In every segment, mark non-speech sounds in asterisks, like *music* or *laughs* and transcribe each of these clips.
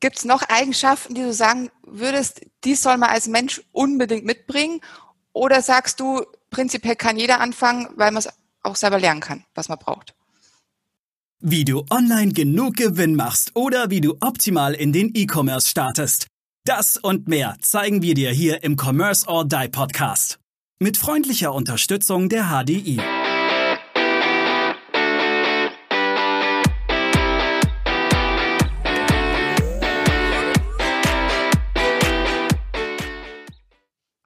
Gibt es noch Eigenschaften, die du sagen würdest, die soll man als Mensch unbedingt mitbringen? Oder sagst du, prinzipiell kann jeder anfangen, weil man es auch selber lernen kann, was man braucht? Wie du online genug Gewinn machst oder wie du optimal in den E-Commerce startest. Das und mehr zeigen wir dir hier im Commerce or Die Podcast. Mit freundlicher Unterstützung der HDI.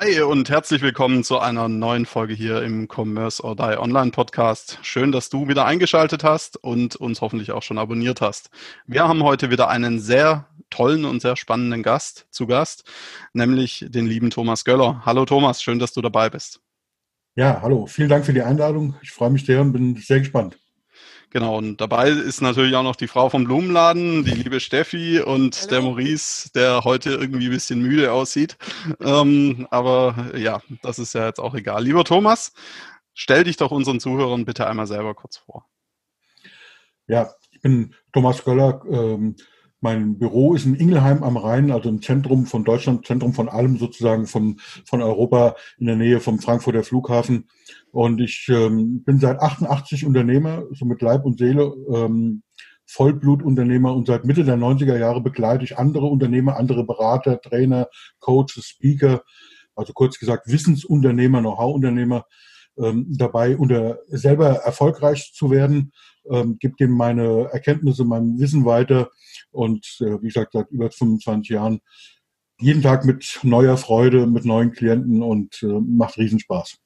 Hey und herzlich willkommen zu einer neuen Folge hier im Commerce or Die Online Podcast. Schön, dass du wieder eingeschaltet hast und uns hoffentlich auch schon abonniert hast. Wir haben heute wieder einen sehr tollen und sehr spannenden Gast zu Gast, nämlich den lieben Thomas Göller. Hallo Thomas, schön, dass du dabei bist. Ja, hallo, vielen Dank für die Einladung. Ich freue mich sehr und bin sehr gespannt. Genau, und dabei ist natürlich auch noch die Frau vom Blumenladen, die liebe Steffi und Hallo. der Maurice, der heute irgendwie ein bisschen müde aussieht. Ähm, aber ja, das ist ja jetzt auch egal. Lieber Thomas, stell dich doch unseren Zuhörern bitte einmal selber kurz vor. Ja, ich bin Thomas Göller, ähm, mein Büro ist in Ingelheim am Rhein, also im Zentrum von Deutschland, Zentrum von allem sozusagen von, von Europa, in der Nähe vom Frankfurter Flughafen. Und ich ähm, bin seit 88 Unternehmer, so mit Leib und Seele, ähm, Vollblutunternehmer und seit Mitte der 90er Jahre begleite ich andere Unternehmer, andere Berater, Trainer, Coaches, Speaker, also kurz gesagt Wissensunternehmer, Know-how-Unternehmer ähm, dabei, unter selber erfolgreich zu werden, ähm, gebe denen meine Erkenntnisse, mein Wissen weiter und äh, wie gesagt, seit über 25 Jahren jeden Tag mit neuer Freude, mit neuen Klienten und äh, macht Riesenspaß.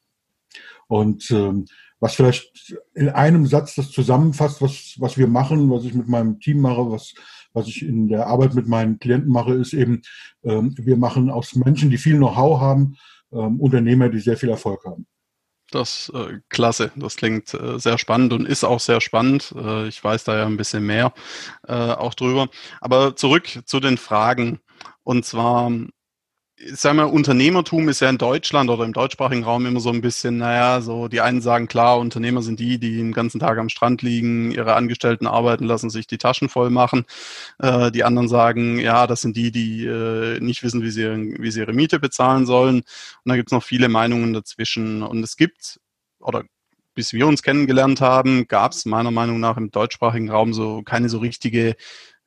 Und ähm, was vielleicht in einem Satz das zusammenfasst, was, was wir machen, was ich mit meinem Team mache, was, was ich in der Arbeit mit meinen Klienten mache, ist eben, ähm, wir machen aus Menschen, die viel Know-how haben, ähm, Unternehmer, die sehr viel Erfolg haben. Das äh, klasse, das klingt äh, sehr spannend und ist auch sehr spannend. Äh, ich weiß da ja ein bisschen mehr äh, auch drüber. Aber zurück zu den Fragen. Und zwar sagen wir, Unternehmertum ist ja in Deutschland oder im deutschsprachigen Raum immer so ein bisschen, naja, so die einen sagen, klar, Unternehmer sind die, die den ganzen Tag am Strand liegen, ihre Angestellten arbeiten lassen, sich die Taschen voll machen. Äh, die anderen sagen, ja, das sind die, die äh, nicht wissen, wie sie, wie sie ihre Miete bezahlen sollen. Und da gibt es noch viele Meinungen dazwischen. Und es gibt, oder bis wir uns kennengelernt haben, gab es meiner Meinung nach im deutschsprachigen Raum so keine so richtige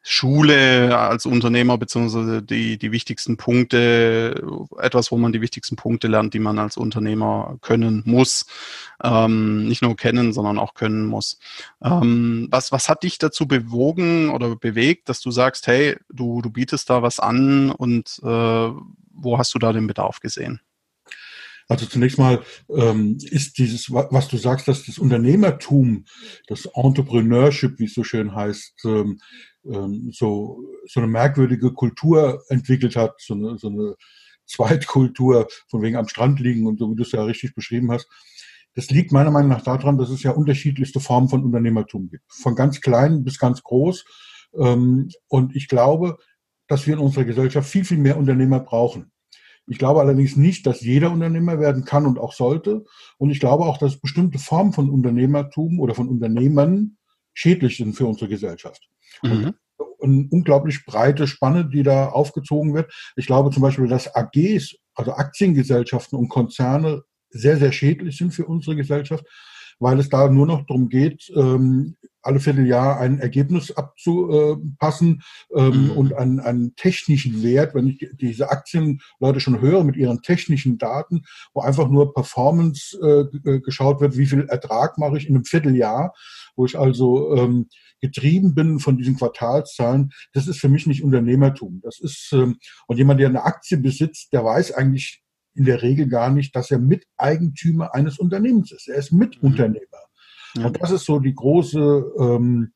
Schule als Unternehmer beziehungsweise die, die wichtigsten Punkte, etwas, wo man die wichtigsten Punkte lernt, die man als Unternehmer können muss. Ähm, nicht nur kennen, sondern auch können muss. Ähm, was, was hat dich dazu bewogen oder bewegt, dass du sagst, hey, du, du bietest da was an und äh, wo hast du da den Bedarf gesehen? Also zunächst mal ähm, ist dieses, was du sagst, dass das Unternehmertum, das Entrepreneurship, wie es so schön heißt, ähm, so, so eine merkwürdige Kultur entwickelt hat, so eine, so eine Zweitkultur, von wegen am Strand liegen und so, wie du es ja richtig beschrieben hast. Das liegt meiner Meinung nach daran, dass es ja unterschiedlichste Formen von Unternehmertum gibt. Von ganz klein bis ganz groß. Ähm, und ich glaube, dass wir in unserer Gesellschaft viel, viel mehr Unternehmer brauchen. Ich glaube allerdings nicht, dass jeder Unternehmer werden kann und auch sollte. Und ich glaube auch, dass bestimmte Formen von Unternehmertum oder von Unternehmen schädlich sind für unsere Gesellschaft. Mhm. eine unglaublich breite Spanne, die da aufgezogen wird. Ich glaube zum Beispiel, dass AGs, also Aktiengesellschaften und Konzerne sehr, sehr schädlich sind für unsere Gesellschaft, weil es da nur noch darum geht, ähm, alle Vierteljahr ein Ergebnis abzupassen ähm, mhm. und einen, einen technischen Wert, wenn ich diese Aktienleute schon höre mit ihren technischen Daten, wo einfach nur Performance äh, geschaut wird, wie viel Ertrag mache ich in einem Vierteljahr, wo ich also ähm, getrieben bin von diesen Quartalszahlen, das ist für mich nicht Unternehmertum. Das ist, ähm, und jemand, der eine Aktie besitzt, der weiß eigentlich in der Regel gar nicht, dass er Miteigentümer eines Unternehmens ist. Er ist Mitunternehmer. Mhm. Und das ist so die große ähm,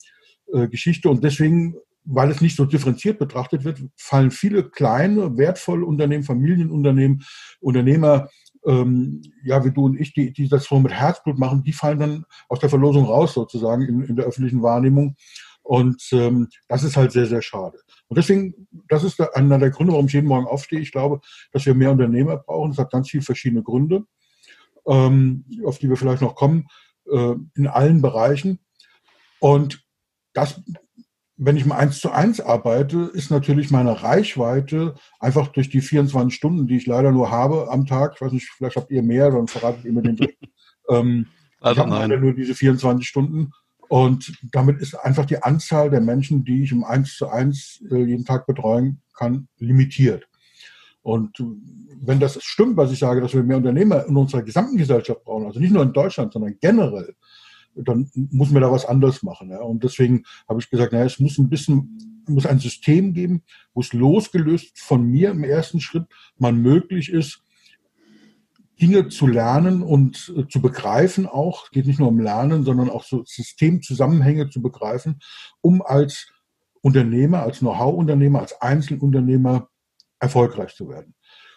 äh, Geschichte. Und deswegen, weil es nicht so differenziert betrachtet wird, fallen viele kleine, wertvolle Unternehmen, Familienunternehmen, Unternehmer ähm, ja, wie du und ich, die, die das so mit Herzblut machen, die fallen dann aus der Verlosung raus sozusagen in, in der öffentlichen Wahrnehmung. Und ähm, das ist halt sehr, sehr schade. Und deswegen, das ist einer der Gründe, warum ich jeden Morgen aufstehe. Ich glaube, dass wir mehr Unternehmer brauchen. Das hat ganz viele verschiedene Gründe, ähm, auf die wir vielleicht noch kommen, äh, in allen Bereichen. Und das wenn ich im 1 zu 1 arbeite, ist natürlich meine Reichweite einfach durch die 24 Stunden, die ich leider nur habe am Tag, ich weiß nicht, vielleicht habt ihr mehr, dann verratet ihr mir den Trick. *laughs* ähm, also ich habe leider nur diese 24 Stunden. Und damit ist einfach die Anzahl der Menschen, die ich im 1 zu 1 äh, jeden Tag betreuen kann, limitiert. Und wenn das stimmt, was ich sage, dass wir mehr Unternehmer in unserer gesamten Gesellschaft brauchen, also nicht nur in Deutschland, sondern generell, dann muss man da was anderes machen. Ja. Und deswegen habe ich gesagt, naja, es muss ein bisschen, muss ein System geben, wo es losgelöst von mir im ersten Schritt mal möglich ist, Dinge zu lernen und äh, zu begreifen auch. Es geht nicht nur um Lernen, sondern auch so Systemzusammenhänge zu begreifen, um als Unternehmer, als Know-how-Unternehmer, als Einzelunternehmer erfolgreich zu werden.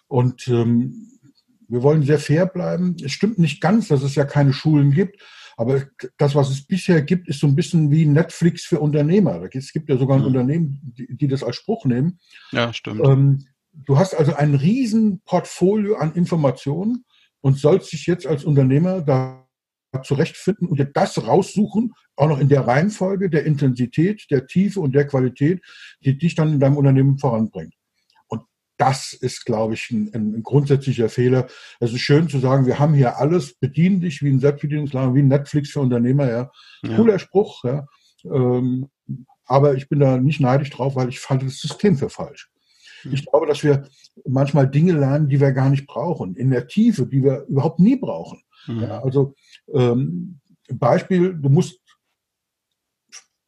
Und ähm, wir wollen sehr fair bleiben. Es stimmt nicht ganz, dass es ja keine Schulen gibt. Aber das, was es bisher gibt, ist so ein bisschen wie Netflix für Unternehmer. Es gibt ja sogar ein mhm. Unternehmen, die, die, das als Spruch nehmen. Ja, stimmt. Ähm, du hast also ein riesen Portfolio an Informationen und sollst dich jetzt als Unternehmer da zurechtfinden und dir das raussuchen, auch noch in der Reihenfolge, der Intensität, der Tiefe und der Qualität, die dich dann in deinem Unternehmen voranbringt das ist, glaube ich, ein, ein, grundsätzlicher Fehler. Es ist schön zu sagen, wir haben hier alles, bedien dich wie ein Selbstbedienungsladen, wie ein Netflix für Unternehmer, ja. ja. Cooler Spruch, ja. Ähm, aber ich bin da nicht neidisch drauf, weil ich halte das System für falsch. Mhm. Ich glaube, dass wir manchmal Dinge lernen, die wir gar nicht brauchen, in der Tiefe, die wir überhaupt nie brauchen. Mhm. Ja, also ähm, Beispiel, du musst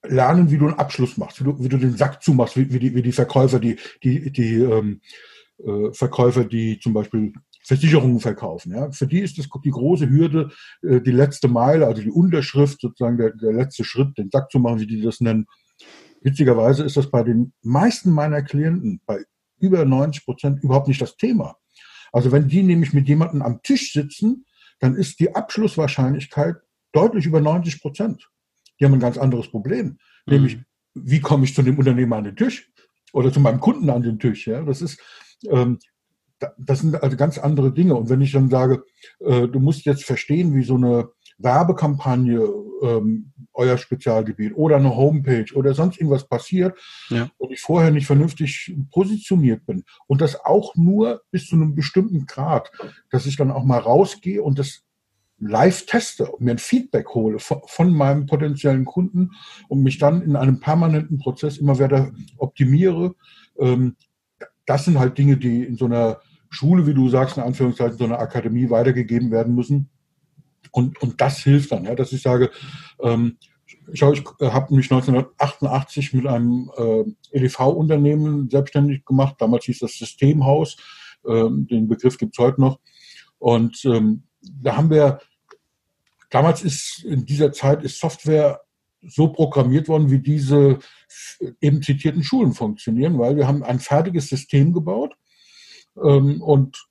lernen, wie du einen Abschluss machst, wie du, wie du den Sack zumachst, wie, wie, die, wie die Verkäufer, die, die, die ähm, äh, Verkäufer, die zum Beispiel Versicherungen verkaufen. Ja. Für die ist das die große Hürde, äh, die letzte Meile, also die Unterschrift, sozusagen der, der letzte Schritt, den Sack zu machen, wie die das nennen. Witzigerweise ist das bei den meisten meiner Klienten, bei über 90 Prozent, überhaupt nicht das Thema. Also wenn die nämlich mit jemandem am Tisch sitzen, dann ist die Abschlusswahrscheinlichkeit deutlich über 90 Prozent die haben ein ganz anderes Problem. Mhm. Nämlich, wie komme ich zu dem Unternehmer an den Tisch? Oder zu meinem Kunden an den Tisch? Ja, das ist, ähm, das sind also ganz andere Dinge. Und wenn ich dann sage, äh, du musst jetzt verstehen, wie so eine Werbekampagne ähm, euer Spezialgebiet oder eine Homepage oder sonst irgendwas passiert ja. und ich vorher nicht vernünftig positioniert bin und das auch nur bis zu einem bestimmten Grad, dass ich dann auch mal rausgehe und das live teste und mir ein Feedback hole von, meinem potenziellen Kunden und mich dann in einem permanenten Prozess immer wieder optimiere. Ähm, das sind halt Dinge, die in so einer Schule, wie du sagst, in Anführungszeichen, so einer Akademie weitergegeben werden müssen. Und, und das hilft dann, ja, dass ich sage, ähm, ich äh, habe mich 1988 mit einem äh, EDV-Unternehmen selbstständig gemacht. Damals hieß das Systemhaus. Ähm, den Begriff gibt's heute noch. Und ähm, da haben wir Damals ist in dieser Zeit ist Software so programmiert worden, wie diese eben zitierten Schulen funktionieren, weil wir haben ein fertiges System gebaut ähm, und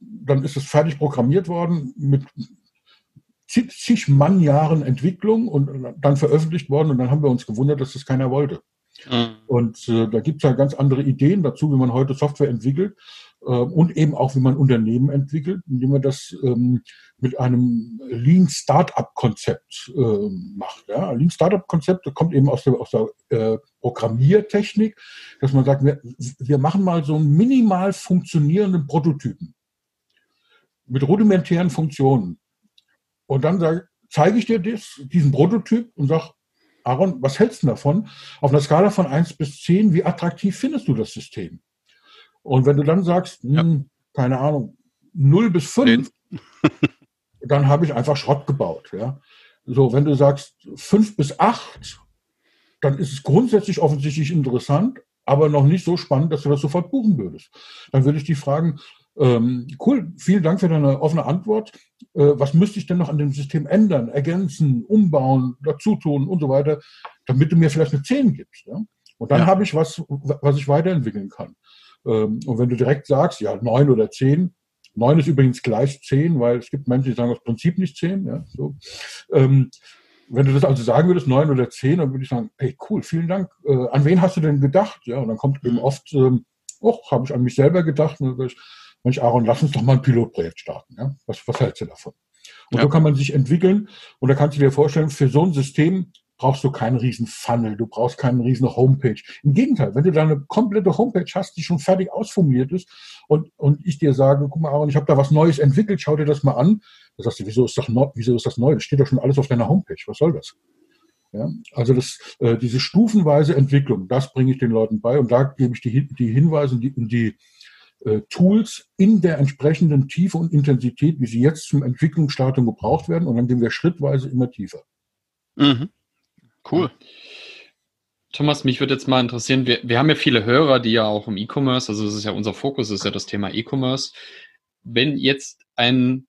dann ist es fertig programmiert worden mit zig Mannjahren Entwicklung und dann veröffentlicht worden und dann haben wir uns gewundert, dass das keiner wollte. Mhm. Und äh, da gibt es ja ganz andere Ideen dazu, wie man heute Software entwickelt und eben auch, wie man Unternehmen entwickelt, indem man das ähm, mit einem Lean Startup Konzept äh, macht. Ja? Lean Startup Konzept kommt eben aus der, aus der äh, Programmiertechnik, dass man sagt, wir, wir machen mal so einen minimal funktionierenden Prototypen mit rudimentären Funktionen. Und dann sage, zeige ich dir das, diesen Prototyp und sage, Aaron, was hältst du davon? Auf einer Skala von 1 bis 10, wie attraktiv findest du das System? Und wenn du dann sagst, hm, ja. keine Ahnung, 0 bis 5, *laughs* dann habe ich einfach Schrott gebaut. Ja? So, wenn du sagst 5 bis 8, dann ist es grundsätzlich offensichtlich interessant, aber noch nicht so spannend, dass du das sofort buchen würdest. Dann würde ich dich fragen, ähm, cool, vielen Dank für deine offene Antwort. Äh, was müsste ich denn noch an dem System ändern, ergänzen, umbauen, dazutun und so weiter, damit du mir vielleicht eine 10 gibst? Ja? Und dann ja. habe ich was, was ich weiterentwickeln kann. Ähm, und wenn du direkt sagst, ja, 9 oder 10, 9 ist übrigens gleich 10, weil es gibt Menschen, die sagen aus Prinzip nicht 10. Ja, so. Ähm, wenn du das also sagen würdest, 9 oder 10, dann würde ich sagen, hey, cool, vielen Dank. Äh, an wen hast du denn gedacht? Ja, und dann kommt eben oft, ähm, oh, habe ich an mich selber gedacht. Und dann sage ich, Mensch, Aaron, lass uns doch mal ein Pilotprojekt starten. Ja? Was, was hältst du davon? Und ja. so kann man sich entwickeln. Und da kannst du dir vorstellen, für so ein System brauchst du keinen riesen Funnel, du brauchst keinen riesen Homepage. Im Gegenteil, wenn du da eine komplette Homepage hast, die schon fertig ausformuliert ist und, und ich dir sage, guck mal, Aaron, ich habe da was Neues entwickelt, schau dir das mal an, dann sagst du, wieso ist, das neu, wieso ist das neu? Das steht doch schon alles auf deiner Homepage. Was soll das? Ja, also das, äh, diese stufenweise Entwicklung, das bringe ich den Leuten bei und da gebe ich die, die Hinweise und die, die äh, Tools in der entsprechenden Tiefe und Intensität, wie sie jetzt zum Entwicklungsstadium gebraucht werden und dann gehen wir schrittweise immer tiefer. Mhm. Cool. Thomas, mich würde jetzt mal interessieren, wir, wir haben ja viele Hörer, die ja auch im E-Commerce, also das ist ja unser Fokus, ist ja das Thema E-Commerce. Wenn jetzt ein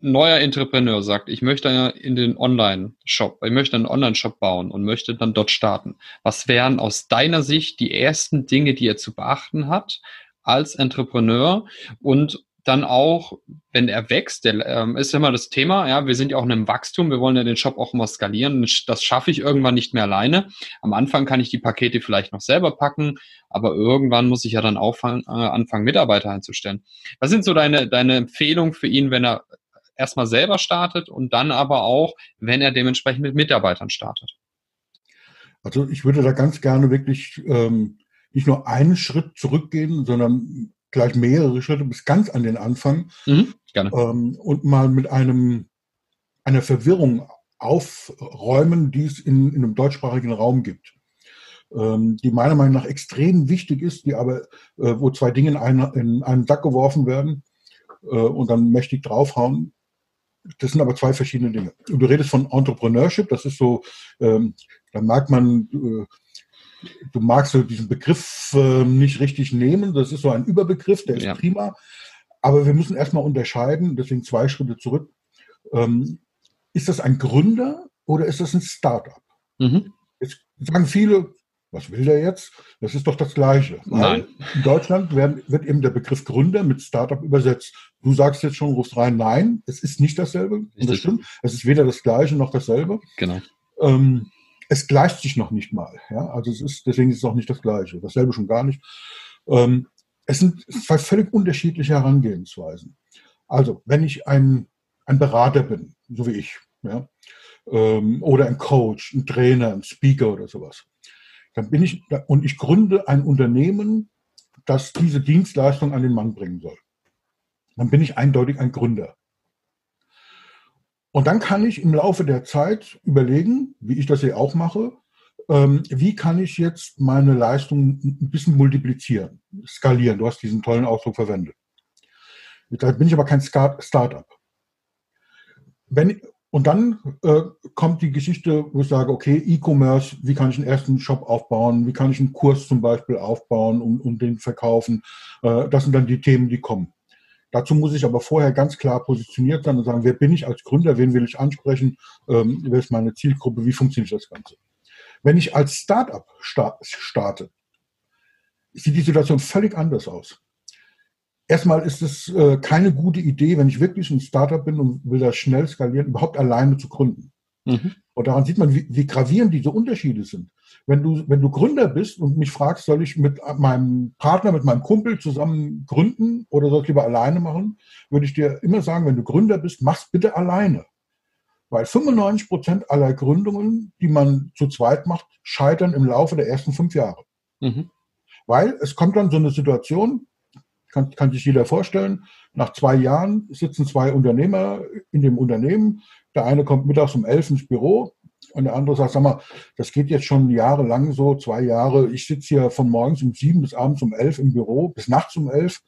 neuer Entrepreneur sagt, ich möchte in den Online-Shop, ich möchte einen Online-Shop bauen und möchte dann dort starten. Was wären aus deiner Sicht die ersten Dinge, die er zu beachten hat als Entrepreneur und dann auch, wenn er wächst, der, ähm, ist immer das Thema, ja, wir sind ja auch in einem Wachstum, wir wollen ja den Shop auch immer skalieren, das schaffe ich irgendwann nicht mehr alleine. Am Anfang kann ich die Pakete vielleicht noch selber packen, aber irgendwann muss ich ja dann auch äh, anfangen, Mitarbeiter einzustellen. Was sind so deine, deine Empfehlungen für ihn, wenn er erstmal selber startet und dann aber auch, wenn er dementsprechend mit Mitarbeitern startet? Also ich würde da ganz gerne wirklich ähm, nicht nur einen Schritt zurückgehen, sondern gleich mehrere Schritte bis ganz an den Anfang mhm, ähm, und mal mit einem einer Verwirrung aufräumen, die es in, in einem deutschsprachigen Raum gibt, ähm, die meiner Meinung nach extrem wichtig ist, die aber äh, wo zwei Dinge in einen, in einen Sack geworfen werden äh, und dann mächtig draufhauen. Das sind aber zwei verschiedene Dinge. Du redest von Entrepreneurship, das ist so, ähm, da mag man, äh, du magst so diesen Begriff äh, nicht richtig nehmen, das ist so ein Überbegriff, der ist ja. prima, aber wir müssen erstmal unterscheiden, deswegen zwei Schritte zurück. Ähm, ist das ein Gründer oder ist das ein Startup? Mhm. Jetzt sagen viele, was will der jetzt? Das ist doch das Gleiche. Nein. In Deutschland werden, wird eben der Begriff Gründer mit Startup übersetzt. Du sagst jetzt schon, rufst rein, nein, es ist nicht dasselbe. Und das stimmt. Es ist weder das Gleiche noch dasselbe. Genau. Ähm, es gleicht sich noch nicht mal. Ja? Also es ist, deswegen ist es auch nicht das Gleiche. Dasselbe schon gar nicht. Ähm, es sind zwei völlig unterschiedliche Herangehensweisen. Also, wenn ich ein, ein Berater bin, so wie ich, ja, ähm, oder ein Coach, ein Trainer, ein Speaker oder sowas, dann bin ich, und ich gründe ein Unternehmen, das diese Dienstleistung an den Mann bringen soll. Dann bin ich eindeutig ein Gründer. Und dann kann ich im Laufe der Zeit überlegen, wie ich das hier auch mache, ähm, wie kann ich jetzt meine Leistung ein bisschen multiplizieren, skalieren. Du hast diesen tollen Ausdruck verwendet. Da bin ich aber kein Start-up. Wenn, und dann äh, kommt die Geschichte, wo ich sage, okay, E-Commerce, wie kann ich einen ersten Shop aufbauen, wie kann ich einen Kurs zum Beispiel aufbauen und, und den verkaufen. Äh, das sind dann die Themen, die kommen. Dazu muss ich aber vorher ganz klar positioniert sein und sagen, wer bin ich als Gründer, wen will ich ansprechen, ähm, wer ist meine Zielgruppe, wie funktioniert das Ganze. Wenn ich als Startup starte, sieht die Situation völlig anders aus. Erstmal ist es äh, keine gute Idee, wenn ich wirklich ein Startup bin und will das schnell skalieren, überhaupt alleine zu gründen. Mhm. Und daran sieht man, wie, wie gravierend diese Unterschiede sind. Wenn du, wenn du Gründer bist und mich fragst, soll ich mit meinem Partner, mit meinem Kumpel zusammen gründen oder soll ich lieber alleine machen, würde ich dir immer sagen, wenn du Gründer bist, mach's bitte alleine. Weil 95 Prozent aller Gründungen, die man zu zweit macht, scheitern im Laufe der ersten fünf Jahre. Mhm. Weil es kommt dann so eine Situation, kann, kann sich jeder vorstellen. Nach zwei Jahren sitzen zwei Unternehmer in dem Unternehmen. Der eine kommt mittags um elf ins Büro und der andere sagt, sag mal, das geht jetzt schon jahrelang so, zwei Jahre. Ich sitze hier von morgens um sieben bis abends um elf im Büro, bis nachts um elf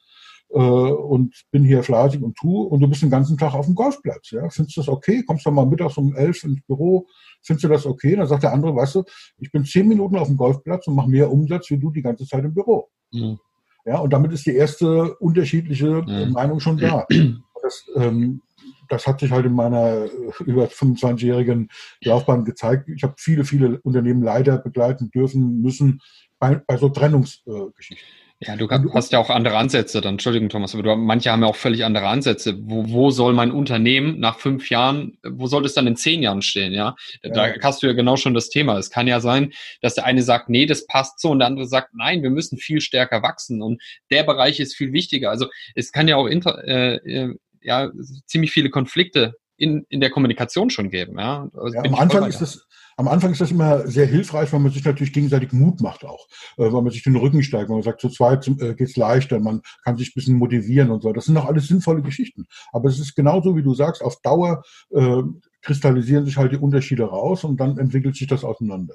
äh, und bin hier fleißig und tu und du bist den ganzen Tag auf dem Golfplatz. Ja? Findest du das okay? Kommst du mal mittags um elf ins Büro? Findest du das okay? Dann sagt der andere, weißt du, ich bin zehn Minuten auf dem Golfplatz und mache mehr Umsatz wie du die ganze Zeit im Büro. Mhm. Ja, und damit ist die erste unterschiedliche mhm. Meinung schon da. *clears throat* Das, ähm, das hat sich halt in meiner äh, über 25-jährigen Laufbahn gezeigt. Ich habe viele, viele Unternehmen leider begleiten dürfen müssen bei, bei so Trennungsgeschichten. Äh, ja, du hast ja auch andere Ansätze dann. Entschuldigung, Thomas, aber du, manche haben ja auch völlig andere Ansätze. Wo, wo soll mein Unternehmen nach fünf Jahren, wo soll es dann in zehn Jahren stehen, ja? Da ja. hast du ja genau schon das Thema. Es kann ja sein, dass der eine sagt, nee, das passt so und der andere sagt, nein, wir müssen viel stärker wachsen und der Bereich ist viel wichtiger. Also es kann ja auch inter, äh, äh ja, ziemlich viele Konflikte in, in der Kommunikation schon geben. Ja? Also ja am, Anfang ist das, am Anfang ist das immer sehr hilfreich, weil man sich natürlich gegenseitig Mut macht auch, äh, weil man sich den Rücken steigt, weil man sagt, zu zweit äh, geht's leichter, man kann sich ein bisschen motivieren und so. Das sind doch alles sinnvolle Geschichten. Aber es ist genauso, wie du sagst, auf Dauer äh, kristallisieren sich halt die Unterschiede raus und dann entwickelt sich das auseinander.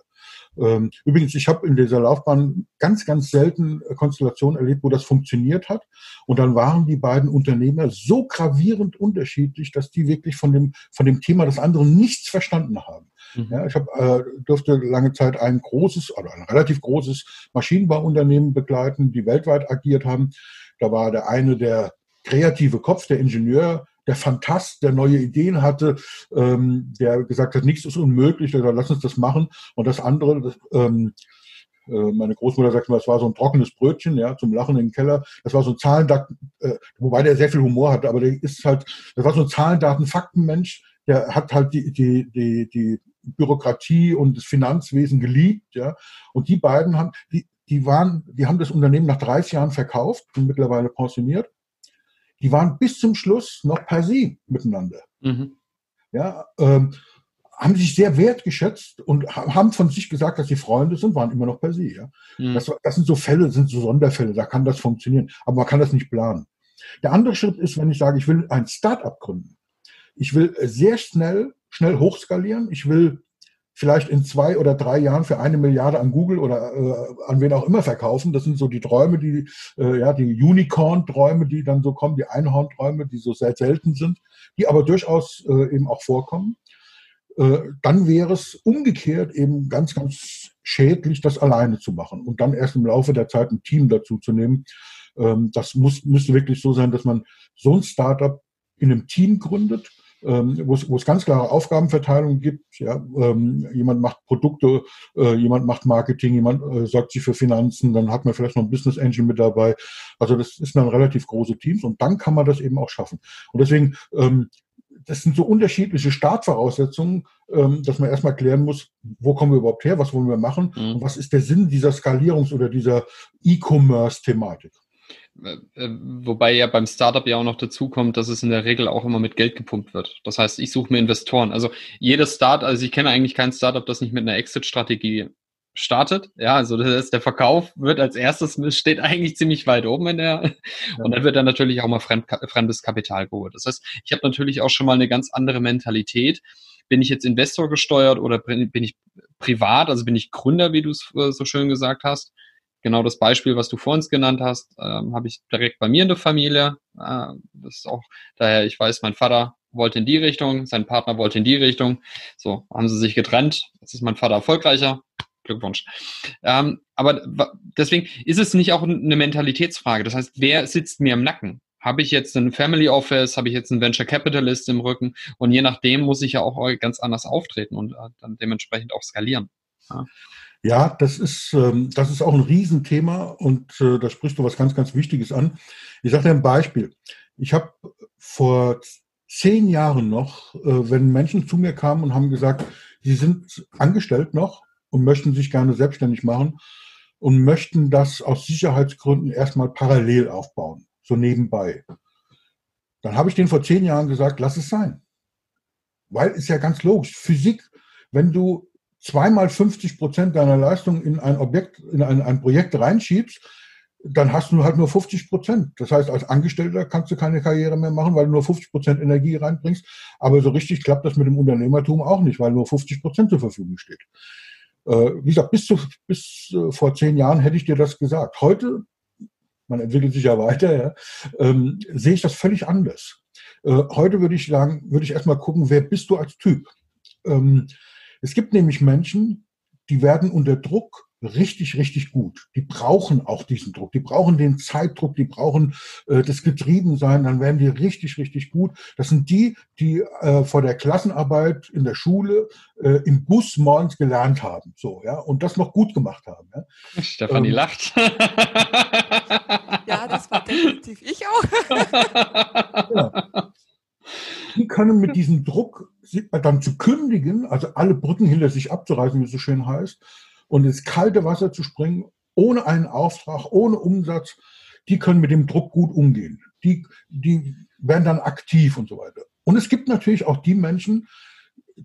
Ähm, übrigens, ich habe in dieser Laufbahn ganz, ganz selten Konstellationen erlebt, wo das funktioniert hat. Und dann waren die beiden Unternehmer so gravierend unterschiedlich, dass die wirklich von dem, von dem Thema des anderen nichts verstanden haben. Mhm. Ja, ich hab, äh, durfte lange Zeit ein großes, oder ein relativ großes Maschinenbauunternehmen begleiten, die weltweit agiert haben. Da war der eine der kreative Kopf, der Ingenieur, der Fantast, der neue Ideen hatte, ähm, der gesagt hat, nichts ist unmöglich, der sagt, lass uns das machen. Und das andere, das, ähm, äh, meine Großmutter sagt mal, es war so ein trockenes Brötchen, ja, zum Lachen im Keller. Das war so ein Zahlendaten, äh, wobei der sehr viel Humor hatte, aber der ist halt, das war so ein Zahlendaten, Faktenmensch, der hat halt die, die, die, die Bürokratie und das Finanzwesen geliebt, ja. Und die beiden haben, die, die waren, die haben das Unternehmen nach 30 Jahren verkauft, sind mittlerweile pensioniert die waren bis zum Schluss noch per Sie miteinander. Mhm. Ja, ähm, haben sich sehr wertgeschätzt und haben von sich gesagt, dass sie Freunde sind, waren immer noch per Sie. Ja? Mhm. Das, das, sind so Fälle, sind so Sonderfälle, da kann das funktionieren, aber man kann das nicht planen. Der andere Schritt ist, wenn ich sage, ich will ein Start-up gründen. Ich will sehr schnell, schnell hochskalieren. Ich will vielleicht in zwei oder drei Jahren für eine Milliarde an Google oder äh, an wen auch immer verkaufen. Das sind so die Träume, die, äh, ja, die Unicorn-Träume, die dann so kommen, die Einhorn-Träume, die so sehr selten sind, die aber durchaus äh, eben auch vorkommen. Äh, dann wäre es umgekehrt eben ganz, ganz schädlich, das alleine zu machen und dann erst im Laufe der Zeit ein Team dazu zu nehmen. Ähm, das muss, müsste wirklich so sein, dass man so ein Startup in einem Team gründet ähm, wo, es, ganz klare Aufgabenverteilungen gibt. Ja, ähm, jemand macht Produkte, äh, jemand macht Marketing, jemand äh, sorgt sich für Finanzen, dann hat man vielleicht noch ein Business Engine mit dabei. Also das ist dann relativ große Teams und dann kann man das eben auch schaffen. Und deswegen, ähm, das sind so unterschiedliche Startvoraussetzungen, ähm, dass man erstmal klären muss, wo kommen wir überhaupt her, was wollen wir machen mhm. und was ist der Sinn dieser Skalierungs- oder dieser E-Commerce-Thematik. Äh, äh, wobei ja beim Startup ja auch noch dazu kommt, dass es in der Regel auch immer mit Geld gepumpt wird. Das heißt, ich suche mir Investoren. Also jedes Start, also ich kenne eigentlich kein Startup, das nicht mit einer Exit-Strategie startet. Ja, also das heißt, der Verkauf wird als erstes, steht eigentlich ziemlich weit oben in der, und dann wird dann natürlich auch mal fremd, fremdes Kapital geholt. Das heißt, ich habe natürlich auch schon mal eine ganz andere Mentalität. Bin ich jetzt Investor gesteuert oder bin ich privat, also bin ich Gründer, wie du es äh, so schön gesagt hast? Genau das Beispiel, was du vor uns genannt hast, ähm, habe ich direkt bei mir in der Familie. Äh, das ist auch daher, ich weiß, mein Vater wollte in die Richtung, sein Partner wollte in die Richtung. So haben sie sich getrennt. Jetzt ist mein Vater erfolgreicher. Glückwunsch. Ähm, aber deswegen ist es nicht auch eine Mentalitätsfrage. Das heißt, wer sitzt mir im Nacken? Habe ich jetzt einen Family Office? Habe ich jetzt einen Venture Capitalist im Rücken? Und je nachdem muss ich ja auch ganz anders auftreten und äh, dann dementsprechend auch skalieren. Ja. Ja, das ist, ähm, das ist auch ein Riesenthema und äh, da sprichst du was ganz, ganz Wichtiges an. Ich sage dir ein Beispiel. Ich habe vor zehn Jahren noch, äh, wenn Menschen zu mir kamen und haben gesagt, sie sind angestellt noch und möchten sich gerne selbstständig machen und möchten das aus Sicherheitsgründen erstmal parallel aufbauen, so nebenbei. Dann habe ich denen vor zehn Jahren gesagt, lass es sein. Weil ist ja ganz logisch. Physik, wenn du zweimal 50 Prozent deiner Leistung in ein Objekt, in ein, ein Projekt reinschiebst, dann hast du halt nur 50 Prozent. Das heißt, als Angestellter kannst du keine Karriere mehr machen, weil du nur 50 Prozent Energie reinbringst. Aber so richtig klappt das mit dem Unternehmertum auch nicht, weil nur 50 Prozent zur Verfügung steht. Äh, wie gesagt, bis, zu, bis äh, vor zehn Jahren hätte ich dir das gesagt. Heute, man entwickelt sich ja weiter, ja, ähm, sehe ich das völlig anders. Äh, heute würde ich sagen, würde ich erstmal gucken, wer bist du als Typ? Ähm, es gibt nämlich Menschen, die werden unter Druck richtig, richtig gut. Die brauchen auch diesen Druck. Die brauchen den Zeitdruck, die brauchen äh, das Getriebensein, dann werden die richtig, richtig gut. Das sind die, die äh, vor der Klassenarbeit in der Schule äh, im Bus morgens gelernt haben. So, ja, und das noch gut gemacht haben. Ja. Stefanie ähm, lacht. ja, das war definitiv ich auch. ja *laughs* die können mit diesem Druck dann zu kündigen, also alle Brücken hinter sich abzureißen, wie es so schön heißt, und ins kalte Wasser zu springen, ohne einen Auftrag, ohne Umsatz, die können mit dem Druck gut umgehen. Die, die werden dann aktiv und so weiter. Und es gibt natürlich auch die Menschen,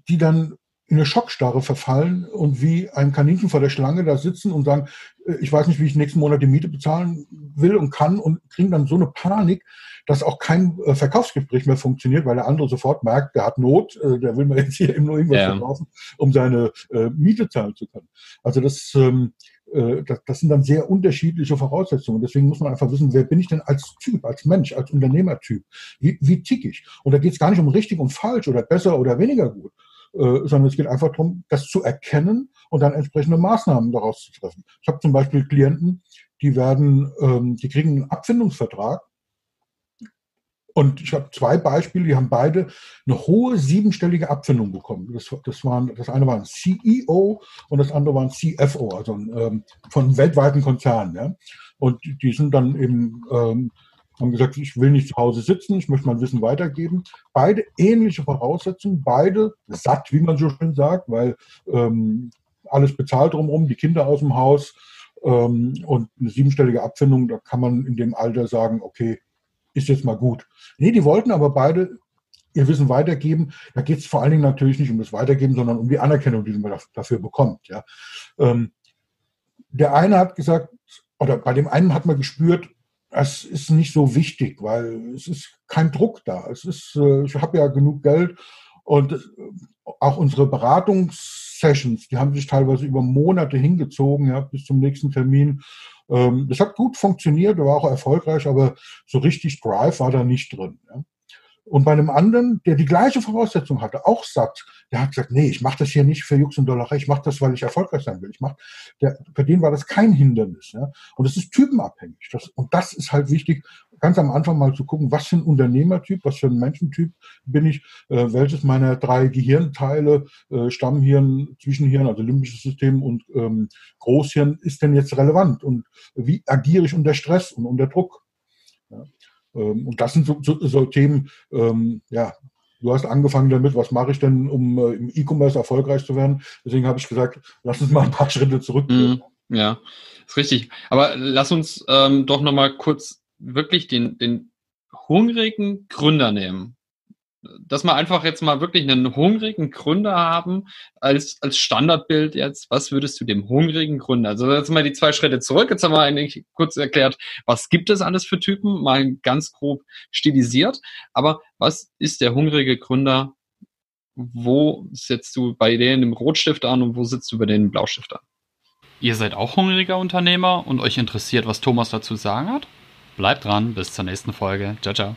die dann in eine Schockstarre verfallen und wie ein Kaninchen vor der Schlange da sitzen und sagen, äh, ich weiß nicht, wie ich nächsten Monat die Miete bezahlen will und kann und kriegen dann so eine Panik, dass auch kein äh, Verkaufsgespräch mehr funktioniert, weil der andere sofort merkt, der hat Not, äh, der will mir jetzt hier eben nur irgendwas ja. verkaufen, um seine Miete zahlen zu können. Also das, ähm, das, das sind dann sehr unterschiedliche Voraussetzungen. Deswegen muss man einfach wissen, wer bin ich denn als Typ, als Mensch, als Unternehmertyp? Wie, wie tick ich? Und da geht es gar nicht um richtig und falsch oder besser oder weniger gut, äh, sondern es geht einfach darum, das zu erkennen und dann entsprechende Maßnahmen daraus zu treffen. Ich habe zum Beispiel Klienten, die werden, ähm, die kriegen einen Abfindungsvertrag und ich habe zwei Beispiele, die haben beide eine hohe siebenstellige Abfindung bekommen. Das, das, waren, das eine war ein CEO und das andere war ein CFO, also ein, ähm, von weltweiten Konzern. Ja. Und die sind dann eben ähm, haben gesagt, ich will nicht zu Hause sitzen, ich möchte mein Wissen weitergeben. Beide ähnliche Voraussetzungen, beide satt, wie man so schön sagt, weil ähm, alles bezahlt drumherum, die Kinder aus dem Haus ähm, und eine siebenstellige Abfindung, da kann man in dem Alter sagen, okay, ist jetzt mal gut. Nee, die wollten aber beide ihr Wissen weitergeben. Da geht es vor allen Dingen natürlich nicht um das Weitergeben, sondern um die Anerkennung, die man dafür bekommt. Ja. Ähm, der eine hat gesagt, oder bei dem einen hat man gespürt, es ist nicht so wichtig, weil es ist kein Druck da. Es ist, äh, ich habe ja genug Geld und äh, auch unsere Beratungssessions, die haben sich teilweise über Monate hingezogen, ja, bis zum nächsten Termin. Ähm, das hat gut funktioniert, war auch erfolgreich, aber so richtig Drive war da nicht drin. Ja. Und bei einem anderen, der die gleiche Voraussetzung hatte, auch satt, der hat gesagt, nee, ich mache das hier nicht für Jux und Dollerei, ich mache das, weil ich erfolgreich sein will. Ich mach, der, für den war das kein Hindernis. Ja? Und es ist typenabhängig. Das, und das ist halt wichtig, ganz am Anfang mal zu gucken, was für ein Unternehmertyp, was für ein Menschentyp bin ich, äh, welches meiner drei Gehirnteile, äh, Stammhirn, Zwischenhirn, also limbisches System und ähm, Großhirn, ist denn jetzt relevant? Und wie agiere ich unter Stress und unter Druck? Ja? Ähm, und das sind so, so, so Themen, ähm, ja, du hast angefangen damit, was mache ich denn, um äh, im E-Commerce erfolgreich zu werden? Deswegen habe ich gesagt, lass uns mal ein paar *laughs* Schritte zurückgehen. Mm, ja, ist richtig. Aber lass uns ähm, doch nochmal kurz wirklich den, den hungrigen Gründer nehmen dass wir einfach jetzt mal wirklich einen hungrigen Gründer haben als, als Standardbild jetzt. Was würdest du dem hungrigen Gründer, also jetzt mal die zwei Schritte zurück, jetzt haben wir eigentlich kurz erklärt, was gibt es alles für Typen, mal ganz grob stilisiert, aber was ist der hungrige Gründer? Wo setzt du bei denen im Rotstift an und wo sitzt du bei denen im Blaustift an? Ihr seid auch hungriger Unternehmer und euch interessiert, was Thomas dazu sagen hat? Bleibt dran, bis zur nächsten Folge. Ciao, ciao.